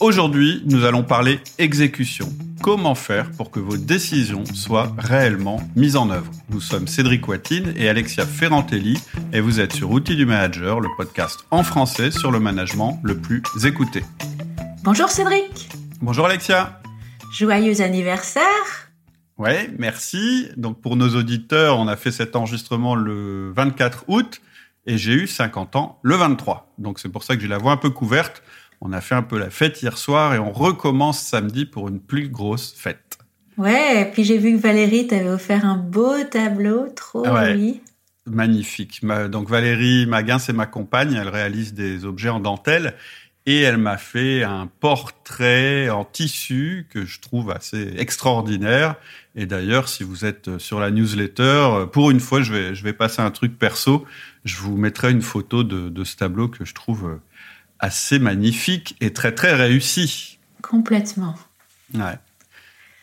Aujourd'hui, nous allons parler exécution. Comment faire pour que vos décisions soient réellement mises en œuvre? Nous sommes Cédric Watine et Alexia Ferrantelli et vous êtes sur Outils du Manager, le podcast en français sur le management le plus écouté. Bonjour Cédric. Bonjour Alexia. Joyeux anniversaire. Ouais, merci. Donc pour nos auditeurs, on a fait cet enregistrement le 24 août et j'ai eu 50 ans le 23. Donc c'est pour ça que j'ai la voix un peu couverte. On a fait un peu la fête hier soir et on recommence samedi pour une plus grosse fête. Ouais, et puis j'ai vu que Valérie t'avait offert un beau tableau, trop joli. Magnifique. Donc Valérie Maguin, c'est ma compagne, elle réalise des objets en dentelle et elle m'a fait un portrait en tissu que je trouve assez extraordinaire. Et d'ailleurs, si vous êtes sur la newsletter, pour une fois, je vais, je vais passer un truc perso. Je vous mettrai une photo de, de ce tableau que je trouve assez magnifique et très très réussi. Complètement. Ouais.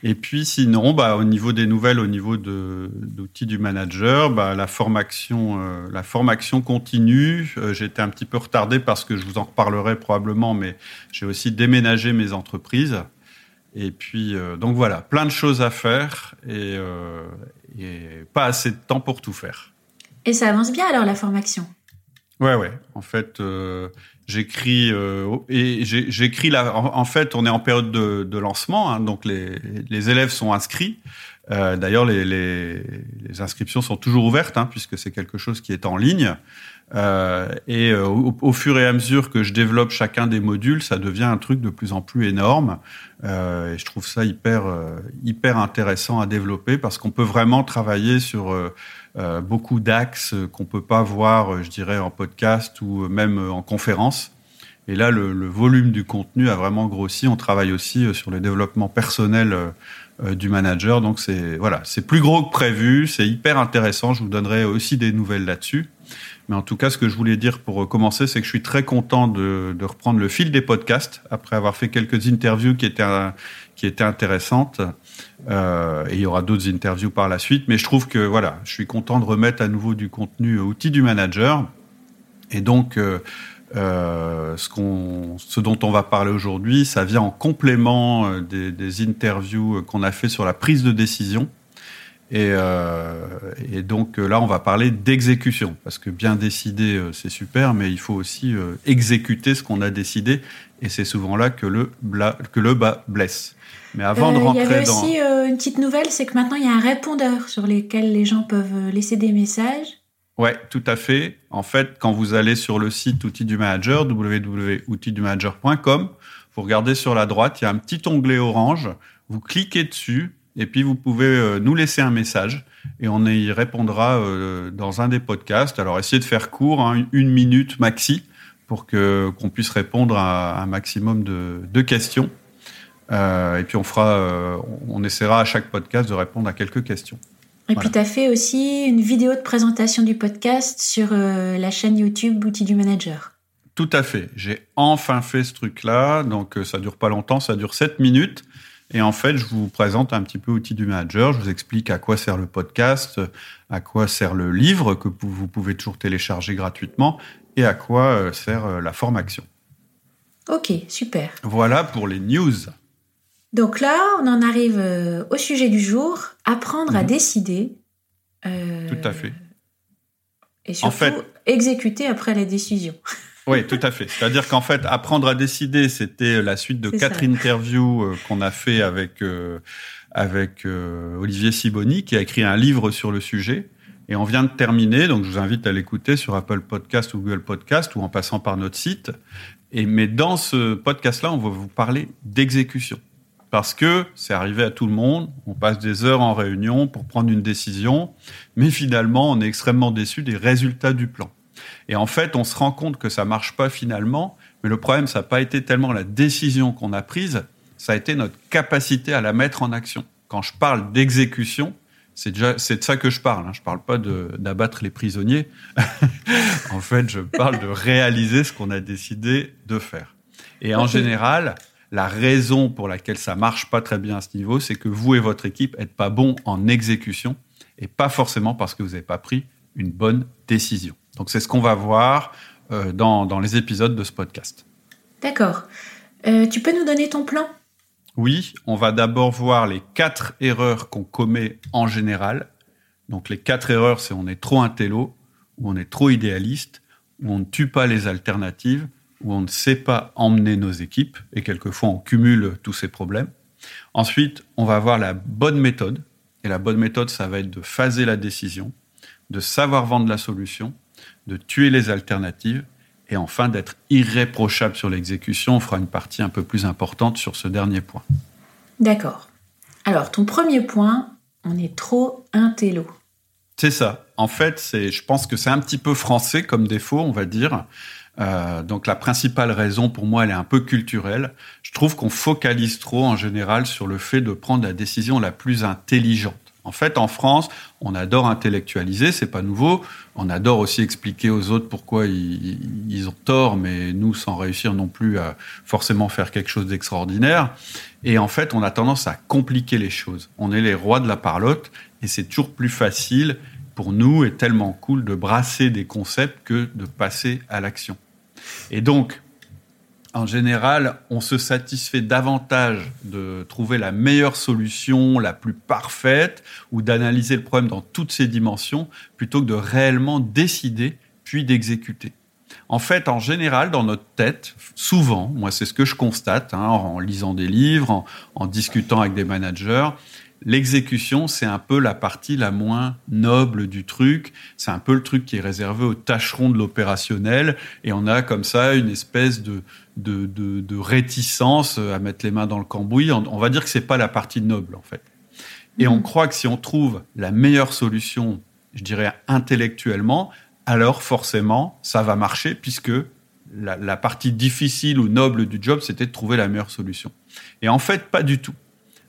Et puis sinon, bah, au niveau des nouvelles, au niveau d'outils du manager, bah, la formation, euh, la formation continue. Euh, J'étais un petit peu retardé parce que je vous en reparlerai probablement, mais j'ai aussi déménagé mes entreprises. Et puis euh, donc voilà, plein de choses à faire et, et, pas assez de temps pour tout faire. Et ça avance bien alors la formation? Ouais, ouais. En fait, J'écris euh, et j'écris là. En, fait, on est en période de, lancement, hein, donc les, élèves sont inscrits. Euh, D'ailleurs, les, les, les, inscriptions sont toujours ouvertes hein, puisque c'est quelque chose qui est en ligne. Euh, et euh, au, fur et à mesure que je développe chacun des modules, ça devient un truc de plus en plus énorme. Euh, et je trouve ça hyper euh, hyper intéressant à développer parce qu'on peut vraiment travailler sur euh, beaucoup d'axes qu'on peut pas voir, euh, je dirais, en podcast ou même euh, en conférence. Et là, le, le, volume du contenu a vraiment grossi. On travaille aussi sur le développement personnel du manager. Donc c'est voilà, c'est plus gros que prévu. C'est hyper intéressant. Je vous donnerai aussi des nouvelles là-dessus. Mais en tout cas, ce que je voulais dire pour commencer, c'est que je suis très content de, reprendre le fil des podcasts après avoir fait quelques interviews qui étaient qui étaient intéressantes. Euh, et il y aura d'autres interviews par la suite. Mais je trouve que voilà, je suis content de remettre à nouveau du contenu outil du manager. Et donc, euh, euh, ce, dont on va parler aujourd'hui, ça vient en complément euh, des, des interviews qu'on a fait sur la prise de décision. Et, euh, et, donc là, on va parler d'exécution, parce que bien décider, c'est super, mais il faut aussi exécuter ce qu'on a décidé, et c'est souvent là que le, que le bas blesse. Mais avant de rentrer dans... Il y avait aussi euh, une petite nouvelle, c'est que maintenant il y a un répondeur sur lequel les gens peuvent euh, laisser des messages. Ouais, tout à fait. En fait, quand vous allez sur le site Outils du Manager, www.outildumanager.com, vous regardez sur la droite, il y a un petit onglet orange. Vous cliquez dessus et puis vous pouvez euh, nous laisser un message et on y répondra dans un des podcasts. Alors essayez de faire court, hein, une minute maxi, pour que qu'on puisse répondre à un maximum de, de questions. Euh, et puis on fera, euh, on essaiera à chaque podcast de répondre à quelques questions. Et puis tu as fait aussi une vidéo de présentation du podcast sur euh, la chaîne YouTube Outils du Manager. Tout à fait. J'ai enfin fait ce truc-là. Donc ça dure pas longtemps, ça dure 7 minutes. Et en fait, je vous présente un petit peu Outils du Manager. Je vous explique à quoi sert le podcast, à quoi sert le livre que vous pouvez toujours télécharger gratuitement et à quoi sert la formation. Ok, super. Voilà pour les news. Donc là, on en arrive euh, au sujet du jour, apprendre à mhm. décider. Euh, tout à fait. Et surtout, exécuter après la décision. Oui, tout à fait. C'est-à-dire qu'en fait, apprendre à décider, c'était la suite de quatre interviews euh, qu'on a fait avec avec Olivier Siboni, qui a écrit un livre sur le sujet. Et on vient de terminer, donc je vous invite à l'écouter sur Apple Podcast ou Google Podcast ou en passant par notre site. Et mais dans ce podcast-là, on va vous parler d'exécution parce que c'est arrivé à tout le monde. On passe des heures en réunion pour prendre une décision, mais finalement, on est extrêmement déçu des résultats du plan. Et en fait, on se rend compte que ça marche pas finalement, mais le problème, ça n'a pas été tellement la décision qu'on a prise, ça a été notre capacité à la mettre en action. Quand je parle d'exécution, c'est déjà c'est de ça que je parle. Hein. Je parle pas d'abattre les prisonniers. en fait, je parle de réaliser ce qu'on a décidé de faire. Et en général, la raison pour laquelle ça marche pas très bien à ce niveau, c'est que vous et votre équipe n'êtes pas bons en exécution et pas forcément parce que vous n'avez pas pris une bonne décision. Donc c'est ce qu'on va voir euh, dans, dans, les épisodes de ce podcast. D'accord. Euh, tu peux nous donner ton plan? Oui, on va d'abord voir les quatre erreurs qu'on commet en général. Donc les quatre erreurs, c'est on est trop intello, ou on est trop idéaliste, ou on ne tue pas les alternatives, ou on ne sait pas emmener nos équipes, et quelquefois on cumule tous ces problèmes. Ensuite, on va voir la bonne méthode, et la bonne méthode, ça va être de phaser la décision, de savoir vendre la solution, de tuer les alternatives, et enfin d'être irréprochable sur l'exécution. On fera une partie un peu plus importante sur ce dernier point. D'accord. Alors, ton premier point, on est trop intello. C'est ça. En fait, c'est, je pense que c'est un petit peu français comme défaut, on va dire. Euh, donc la principale raison pour moi, elle est un peu culturelle. Je trouve qu'on focalise trop en général sur le fait de prendre la décision la plus intelligente. En fait, en France, on adore intellectualiser, c'est pas nouveau. On adore aussi expliquer aux autres pourquoi ils, ont tort, mais nous, sans réussir non plus à forcément faire quelque chose d'extraordinaire. Et en fait, on a tendance à compliquer les choses. On est les rois de la parlotte, et c'est toujours plus facile pour nous et tellement cool de brasser des concepts que de passer à l'action. Et donc, en général, on se satisfait davantage de trouver la meilleure solution, la plus parfaite, ou d'analyser le problème dans toutes ses dimensions, plutôt que de réellement décider, puis d'exécuter. En fait, en général, dans notre tête, souvent, moi c'est ce que je constate hein, en lisant des livres, en discutant avec des managers, L'exécution, c'est un peu la partie la moins noble du truc. C'est un peu le truc qui est réservé aux tâcherons de l'opérationnel. Et on a comme ça une espèce de, de, réticence à mettre les mains dans le cambouis. On, va dire que c'est pas la partie noble, en fait. Et on mmh. croit que si on trouve la meilleure solution, je dirais intellectuellement, alors forcément, ça va marcher puisque la, la partie difficile ou noble du job, c'était de trouver la meilleure solution. Et en fait, pas du tout.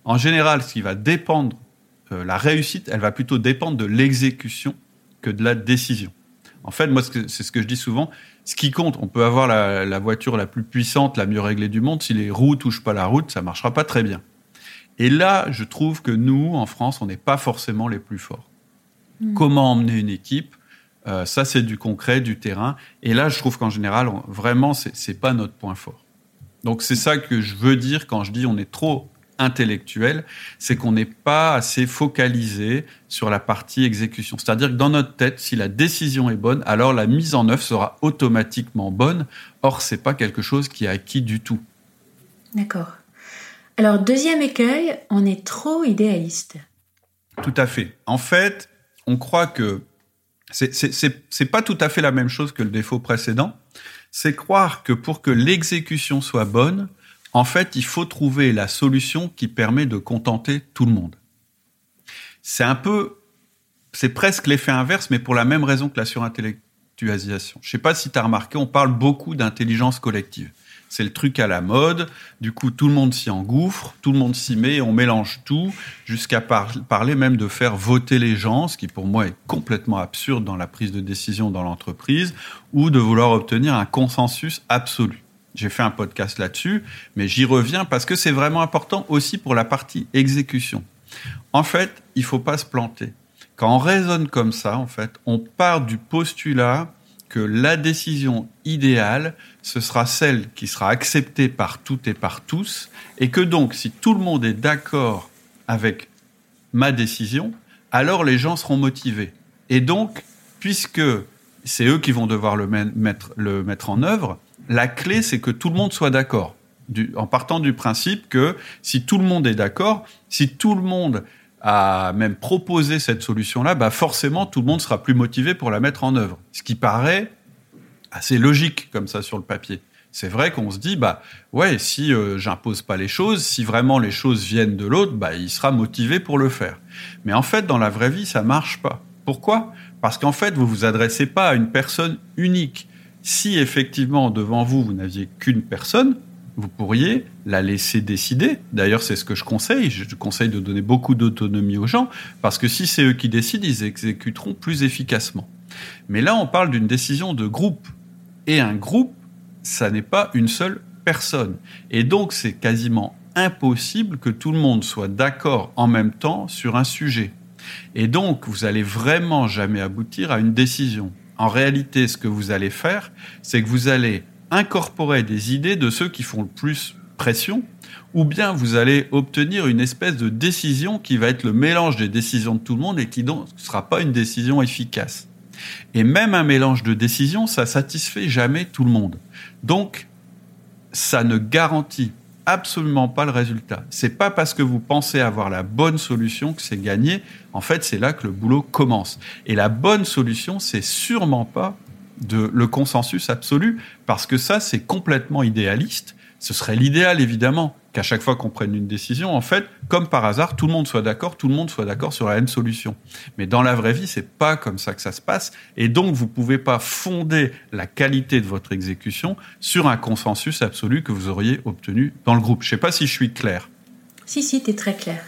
En général, ce qui va dépendre, euh, la réussite, elle va plutôt dépendre de l'exécution que de la décision. En fait, moi, c'est ce que je dis souvent. Ce qui compte, on peut avoir la, voiture la plus puissante, la mieux réglée du monde. Si les roues touchent pas la route, ça marchera pas très bien. Et là, je trouve que nous, en France, on n'est pas forcément les plus forts. Hmm. Comment emmener une équipe? Euh, Ça, c'est du concret, du terrain. Et là, je trouve qu'en général, on, vraiment, c'est pas notre point fort. Donc, c'est ça que je veux dire quand je dis on est trop intellectuel, c'est qu'on n'est pas assez focalisé sur la partie exécution. C'est-à-dire que dans notre tête, si la décision est bonne, alors la mise en œuvre sera automatiquement bonne. Or, c'est pas quelque chose qui est acquis du tout. D'accord. Alors, deuxième écueil, on est trop idéaliste. Tout à fait. En fait, on croit que c'est pas tout à fait la même chose que le défaut précédent. C'est croire que pour que l'exécution soit bonne, en fait, il faut trouver la solution qui permet de contenter tout le monde. C'est un peu, c'est presque l'effet inverse, mais pour la même raison que la surintellectualisation. Je ne sais pas si tu as remarqué, on parle beaucoup d'intelligence collective. C'est le truc à la mode. Du coup, tout le monde s'y engouffre, tout le monde s'y met, on mélange tout, jusqu'à parler même de faire voter les gens, ce qui pour moi est complètement absurde dans la prise de décision dans l'entreprise, ou de vouloir obtenir un consensus absolu. J'ai fait un podcast là-dessus, mais j'y reviens parce que c'est vraiment important aussi pour la partie exécution. En fait, il faut pas se planter. Quand on raisonne comme ça, en fait, on part du postulat que la décision idéale, ce sera celle qui sera acceptée par toutes et par tous, et que donc, si tout le monde est d'accord avec ma décision, alors les gens seront motivés. Et donc, puisque c'est eux qui vont devoir le mettre, le mettre en œuvre, la clé, c'est que tout le monde soit d'accord. En partant du principe que si tout le monde est d'accord, si tout le monde a même proposé cette solution-là, bah forcément tout le monde sera plus motivé pour la mettre en œuvre. Ce qui paraît assez logique comme ça sur le papier. C'est vrai qu'on se dit bah ouais si euh, j'impose pas les choses, si vraiment les choses viennent de l'autre, bah il sera motivé pour le faire. Mais en fait dans la vraie vie ça marche pas. Pourquoi? Parce qu'en fait vous vous adressez pas à une personne unique. Si effectivement devant vous, vous n'aviez qu'une personne, vous pourriez la laisser décider. D'ailleurs, c'est ce que je conseille. Je conseille de donner beaucoup d'autonomie aux gens, parce que si c'est eux qui décident, ils exécuteront plus efficacement. Mais là, on parle d'une décision de groupe. Et un groupe, ça n'est pas une seule personne. Et donc, c'est quasiment impossible que tout le monde soit d'accord en même temps sur un sujet. Et donc, vous allez vraiment jamais aboutir à une décision en réalité, ce que vous allez faire, c'est que vous allez incorporer des idées de ceux qui font le plus pression, ou bien vous allez obtenir une espèce de décision qui va être le mélange des décisions de tout le monde et qui ne sera pas une décision efficace. Et même un mélange de décisions, ça satisfait jamais tout le monde. Donc, ça ne garantit absolument pas le résultat. C'est pas parce que vous pensez avoir la bonne solution que c'est gagné. En fait, c'est là que le boulot commence. Et la bonne solution, c'est sûrement pas de le consensus absolu, parce que ça, c'est complètement idéaliste. Ce serait l'idéal, évidemment, qu'à chaque fois qu'on prenne une décision, en fait, comme par hasard, tout le monde soit d'accord, tout le monde soit d'accord sur la même solution. Mais dans la vraie vie, c'est pas comme ça que ça se passe. Et donc, vous pouvez pas fonder la qualité de votre exécution sur un consensus absolu que vous auriez obtenu dans le groupe. Je sais pas si je suis clair. Si, si, tu es très clair.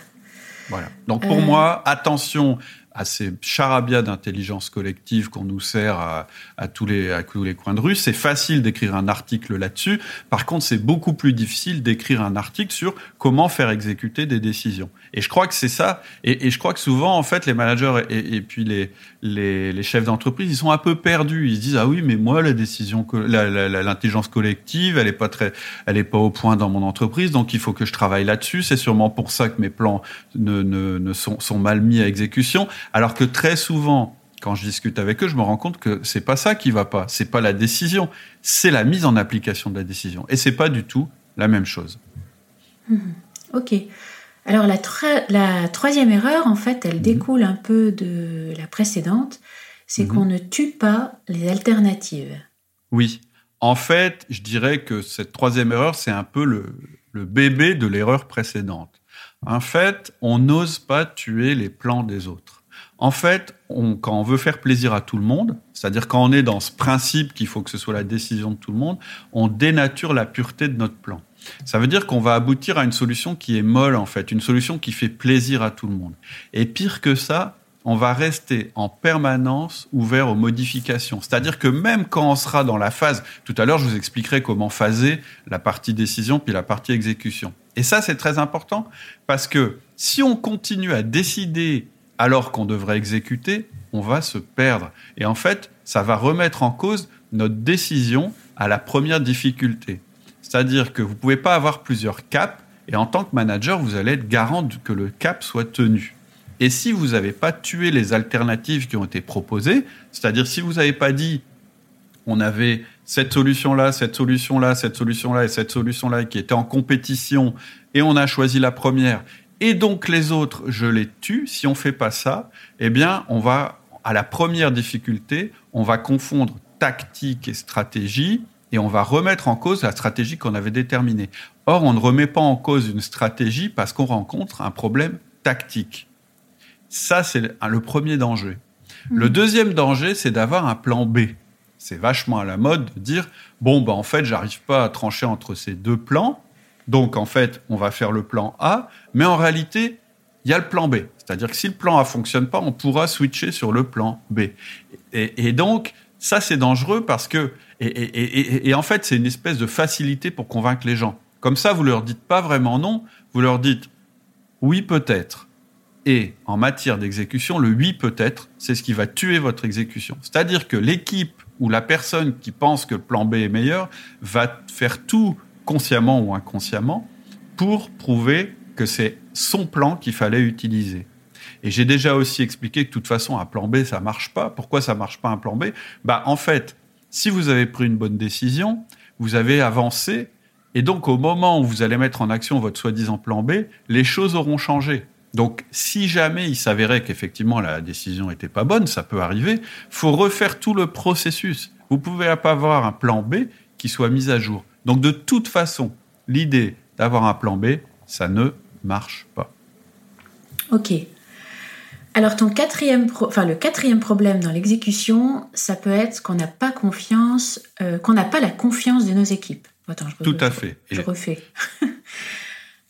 Voilà. Donc, pour euh. moi, attention à ces charabia d'intelligence collective qu'on nous sert à, tous les, coins de rue. C'est facile d'écrire un article là-dessus. Par contre, c'est beaucoup plus difficile d'écrire un article sur comment faire exécuter des décisions. Et je crois que c'est ça. Et, je crois que souvent, en fait, les managers et, puis les, chefs d'entreprise, ils sont un peu perdus. Ils se disent ah oui, mais moi, la décision, l'intelligence collective, elle est pas très, elle est pas au point dans mon entreprise, donc il faut que je travaille là-dessus. C'est sûrement pour ça que mes plans ne sont, sont mal mis à exécution. Alors que très souvent, quand je discute avec eux, je me rends compte que c'est pas ça qui va pas. C'est pas la décision, c'est la mise en application de la décision. Et c'est pas du tout la même chose. Mhm. Ok. Alors la, troisième erreur, en fait, elle mhm. découle un peu de la précédente, c'est mhm. qu'on ne tue pas les alternatives. Oui. En fait, je dirais que cette troisième erreur, c'est un peu le, le bébé de l'erreur précédente. En fait, on n'ose pas tuer les plans des autres. En fait, quand on veut faire plaisir à tout le monde, c'est-à-dire quand on est dans ce principe qu'il faut que ce soit la décision de tout le monde, on dénature la pureté de notre plan. Ça veut dire qu'on va aboutir à une solution qui est molle, en fait, une solution qui fait plaisir à tout le monde. Et pire que ça, on va rester en permanence ouvert aux modifications. C'est-à-dire que même quand on sera dans la phase, tout à l'heure je vous expliquerai comment phaser la partie décision puis la partie exécution. Et ça c'est très important parce que si on continue à décider alors qu'on devrait exécuter, on va se perdre. Et en fait, ça va remettre en cause notre décision à la première difficulté. C'est-à-dire que vous ne pouvez pas avoir plusieurs caps et en tant que manager, vous allez être garant que le cap soit tenu. Et si vous n'avez pas tué les alternatives qui ont été proposées, c'est-à-dire si vous n'avez pas dit on avait cette solution-là, cette solution-là, cette solution-là et cette solution-là qui étaient en compétition et on a choisi la première et donc les autres, je les tue. Si on fait pas ça, eh bien, on va à la première difficulté, on va confondre tactique et stratégie et on va remettre en cause la stratégie qu'on avait déterminée. Or, on ne remet pas en cause une stratégie parce qu'on rencontre un problème tactique. Ça, c'est le premier danger. Le mmh. deuxième danger, c'est d'avoir un plan B. C'est vachement à la mode de dire bon, ben, en fait, j'arrive pas à trancher entre ces deux plans. Donc, en fait, on va faire le plan A, mais en réalité, il y a le plan B. C'est-à-dire que si le plan A fonctionne pas, on pourra switcher sur le plan B. Et, donc, ça, c'est dangereux parce que, et, en fait, c'est une espèce de facilité pour convaincre les gens. Comme ça, vous leur dites pas vraiment non, vous leur dites oui, peut-être. Et en matière d'exécution, le oui, peut-être, c'est ce qui va tuer votre exécution. C'est-à-dire que l'équipe ou la personne qui pense que le plan B est meilleur va faire tout consciemment ou inconsciemment, pour prouver que c'est son plan qu'il fallait utiliser. Et j'ai déjà aussi expliqué que de toute façon, un plan B, ça marche pas. Pourquoi ça marche pas un plan B? Bah, en fait, si vous avez pris une bonne décision, vous avez avancé, et donc au moment où vous allez mettre en action votre soi-disant plan B, les choses auront changé. Donc, si jamais il s'avérait qu'effectivement la décision n'était pas bonne, ça peut arriver, faut refaire tout le processus. Vous pouvez pas avoir un plan B qui soit mis à jour. Donc de toute façon, l'idée d'avoir un plan B, ça ne marche pas. Ok. Alors ton quatrième, enfin le quatrième problème dans l'exécution, ça peut être qu'on n'a pas confiance, euh, qu'on n'a pas la confiance de nos équipes. Tout à fait. Je refais.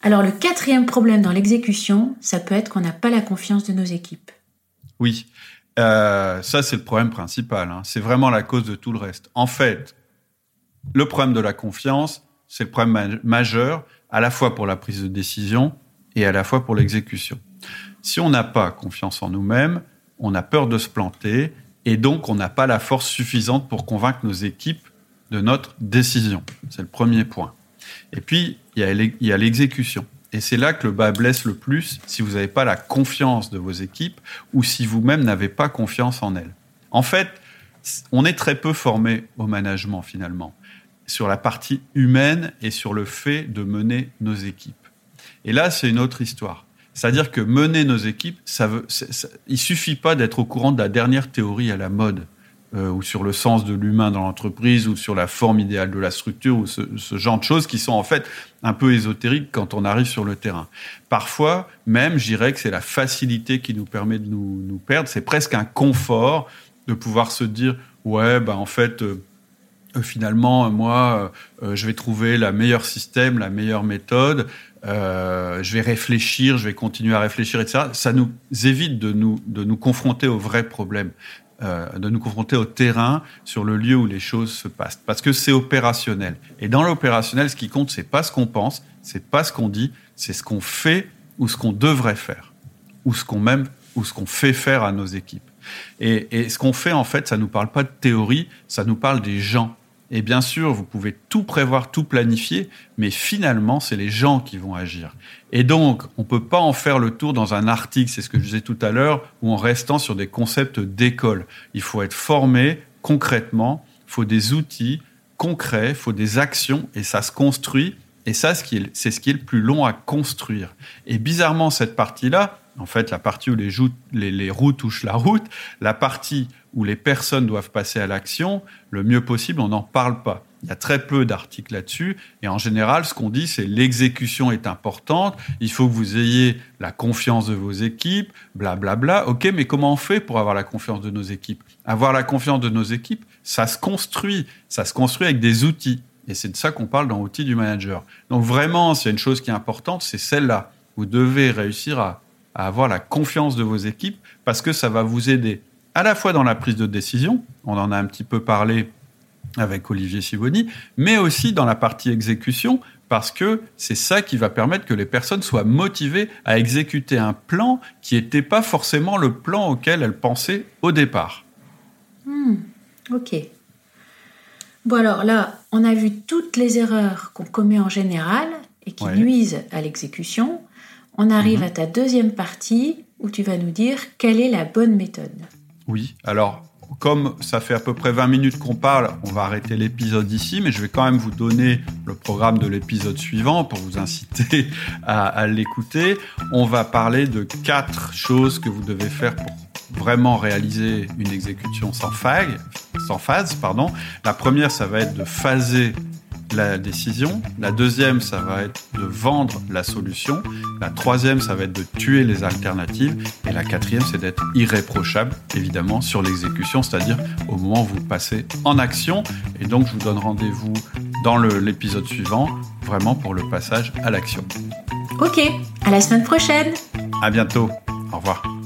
Alors le quatrième problème dans l'exécution, ça peut être qu'on n'a pas la confiance de nos équipes. Oui, euh, ça c'est le problème principal. Hein. C'est vraiment la cause de tout le reste. En fait, le problème de la confiance, c'est le problème majeur, à la fois pour la prise de décision et à la fois pour l'exécution. Si on n'a pas confiance en nous-mêmes, on a peur de se planter et donc on n'a pas la force suffisante pour convaincre nos équipes de notre décision. C'est le premier point. Et puis, il y a l'exécution. Et c'est là que le bas blesse le plus si vous n'avez pas la confiance de vos équipes ou si vous-même n'avez pas confiance en elles. En fait, on est très peu formé au management finalement, sur la partie humaine et sur le fait de mener nos équipes. Et là, c'est une autre histoire. C'est-à-dire que mener nos équipes, ça veut, il suffit pas d'être au courant de la dernière théorie à la mode. Euh, ou sur le sens de l'humain dans l'entreprise, ou sur la forme idéale de la structure, ou ce, genre de choses qui sont en fait un peu ésotériques quand on arrive sur le terrain. Parfois, même, je dirais que c'est la facilité qui nous permet de nous, perdre. C'est presque un confort de pouvoir se dire, ouais, bah en fait, euh, finalement, moi, je vais trouver la meilleure système, la meilleure méthode. je vais réfléchir, je vais continuer à réfléchir, etc. Ça nous évite de nous, de nous confronter aux vrais problèmes. Euh, de nous confronter au terrain, sur le lieu où les choses se passent, parce que c'est opérationnel. Et dans l'opérationnel, ce qui compte, c'est pas ce qu'on pense, c'est pas ce qu'on dit, c'est ce qu'on fait ou ce qu'on devrait faire, ou ce qu'on même ou ce qu'on fait faire à nos équipes. Et, et ce qu'on fait, en fait, ça nous parle pas de théorie, ça nous parle des gens. Et bien sûr, vous pouvez tout prévoir, tout planifier, mais finalement, c'est les gens qui vont agir. Et donc, on peut pas en faire le tour dans un article, c'est ce que je disais tout à l'heure, ou en restant sur des concepts d'école. Il faut être formé concrètement, il faut des outils concrets, il faut des actions, et ça se construit. Et ça, c'est ce qui est le plus long à construire. Et bizarrement, cette partie-là, en fait, la partie où les, les, roues touchent la route, la partie où les personnes doivent passer à l'action, le mieux possible, on n'en parle pas. Il y a très peu d'articles là-dessus. Et en général, ce qu'on dit, c'est l'exécution est importante. Il faut que vous ayez la confiance de vos équipes, blablabla. Bla, bla. OK, mais comment on fait pour avoir la confiance de nos équipes? Avoir la confiance de nos équipes, ça se construit. Ça se construit avec des outils. Et c'est de ça qu'on parle dans outils du manager. Donc vraiment, s'il y a une chose qui est importante, c'est celle-là. Vous devez réussir à avoir la confiance de vos équipes parce que ça va vous aider à la fois dans la prise de décision, on en a un petit peu parlé avec Olivier Sivoni, mais aussi dans la partie exécution, parce que c'est ça qui va permettre que les personnes soient motivées à exécuter un plan qui n'était pas forcément le plan auquel elles pensaient au départ. Hmm, ok. Bon alors là, on a vu toutes les erreurs qu'on commet en général et qui nuisent à l'exécution. On arrive mhm. à ta deuxième partie où tu vas nous dire quelle est la bonne méthode. Oui, alors comme ça fait à peu près 20 minutes qu'on parle, on va arrêter l'épisode ici, mais je vais quand même vous donner le programme de l'épisode suivant pour vous inciter à, l'écouter. On va parler de quatre choses que vous devez faire pour vraiment réaliser une exécution sans, sans phase. Pardon. La première, ça va être de phaser la décision. La deuxième, ça va être de vendre la solution. La troisième, ça va être de tuer les alternatives. Et la quatrième, c'est d'être irréprochable, évidemment, sur l'exécution, c'est-à-dire au moment où vous passez en action. Et donc, je vous donne rendez-vous dans l'épisode suivant, vraiment pour le passage à l'action. Ok, à la semaine prochaine. À bientôt. Au revoir.